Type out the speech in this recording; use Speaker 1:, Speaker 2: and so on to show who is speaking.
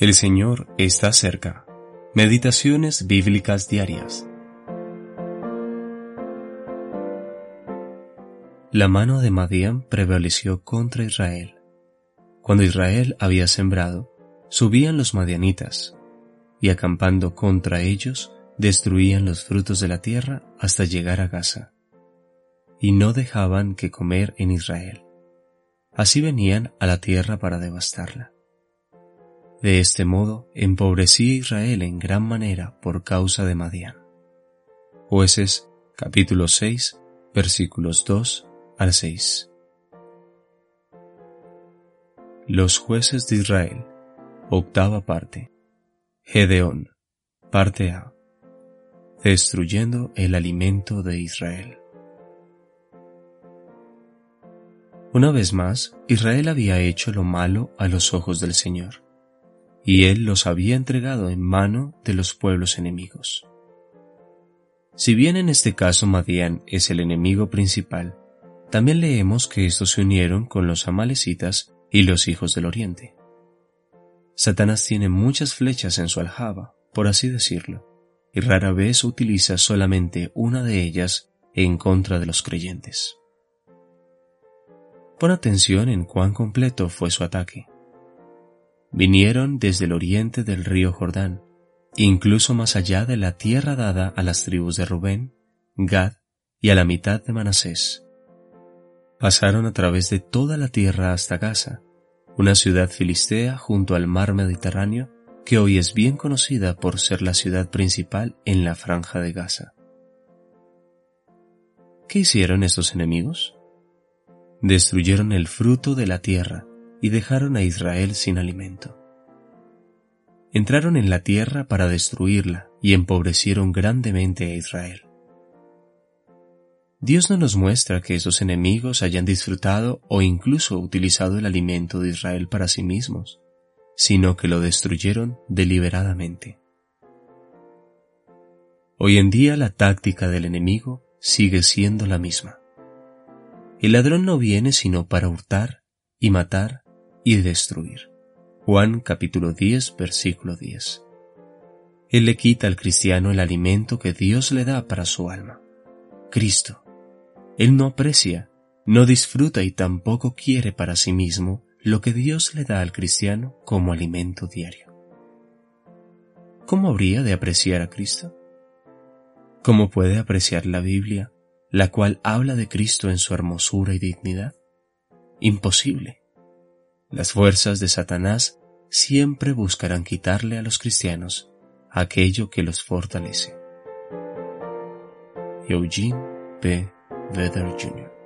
Speaker 1: El Señor está cerca. Meditaciones bíblicas diarias. La mano de Madián prevaleció contra Israel. Cuando Israel había sembrado, subían los madianitas, y acampando contra ellos, destruían los frutos de la tierra hasta llegar a Gaza, y no dejaban que comer en Israel. Así venían a la tierra para devastarla. De este modo empobrecía Israel en gran manera por causa de Madián. Jueces capítulo 6 versículos 2 al 6. Los jueces de Israel, octava parte. Gedeón, parte A. Destruyendo el alimento de Israel. Una vez más, Israel había hecho lo malo a los ojos del Señor y él los había entregado en mano de los pueblos enemigos. Si bien en este caso Madián es el enemigo principal, también leemos que estos se unieron con los amalecitas y los hijos del oriente. Satanás tiene muchas flechas en su aljaba, por así decirlo, y rara vez utiliza solamente una de ellas en contra de los creyentes. Pon atención en cuán completo fue su ataque vinieron desde el oriente del río Jordán, incluso más allá de la tierra dada a las tribus de Rubén, Gad y a la mitad de Manasés. Pasaron a través de toda la tierra hasta Gaza, una ciudad filistea junto al mar Mediterráneo que hoy es bien conocida por ser la ciudad principal en la franja de Gaza. ¿Qué hicieron estos enemigos? Destruyeron el fruto de la tierra y dejaron a Israel sin alimento. Entraron en la tierra para destruirla y empobrecieron grandemente a Israel. Dios no nos muestra que esos enemigos hayan disfrutado o incluso utilizado el alimento de Israel para sí mismos, sino que lo destruyeron deliberadamente. Hoy en día la táctica del enemigo sigue siendo la misma. El ladrón no viene sino para hurtar y matar y destruir. Juan capítulo 10 versículo 10. Él le quita al cristiano el alimento que Dios le da para su alma, Cristo. Él no aprecia, no disfruta y tampoco quiere para sí mismo lo que Dios le da al cristiano como alimento diario. ¿Cómo habría de apreciar a Cristo? ¿Cómo puede apreciar la Biblia, la cual habla de Cristo en su hermosura y dignidad? Imposible. Las fuerzas de Satanás siempre buscarán quitarle a los cristianos aquello que los fortalece. Eugene P. Vedder Jr.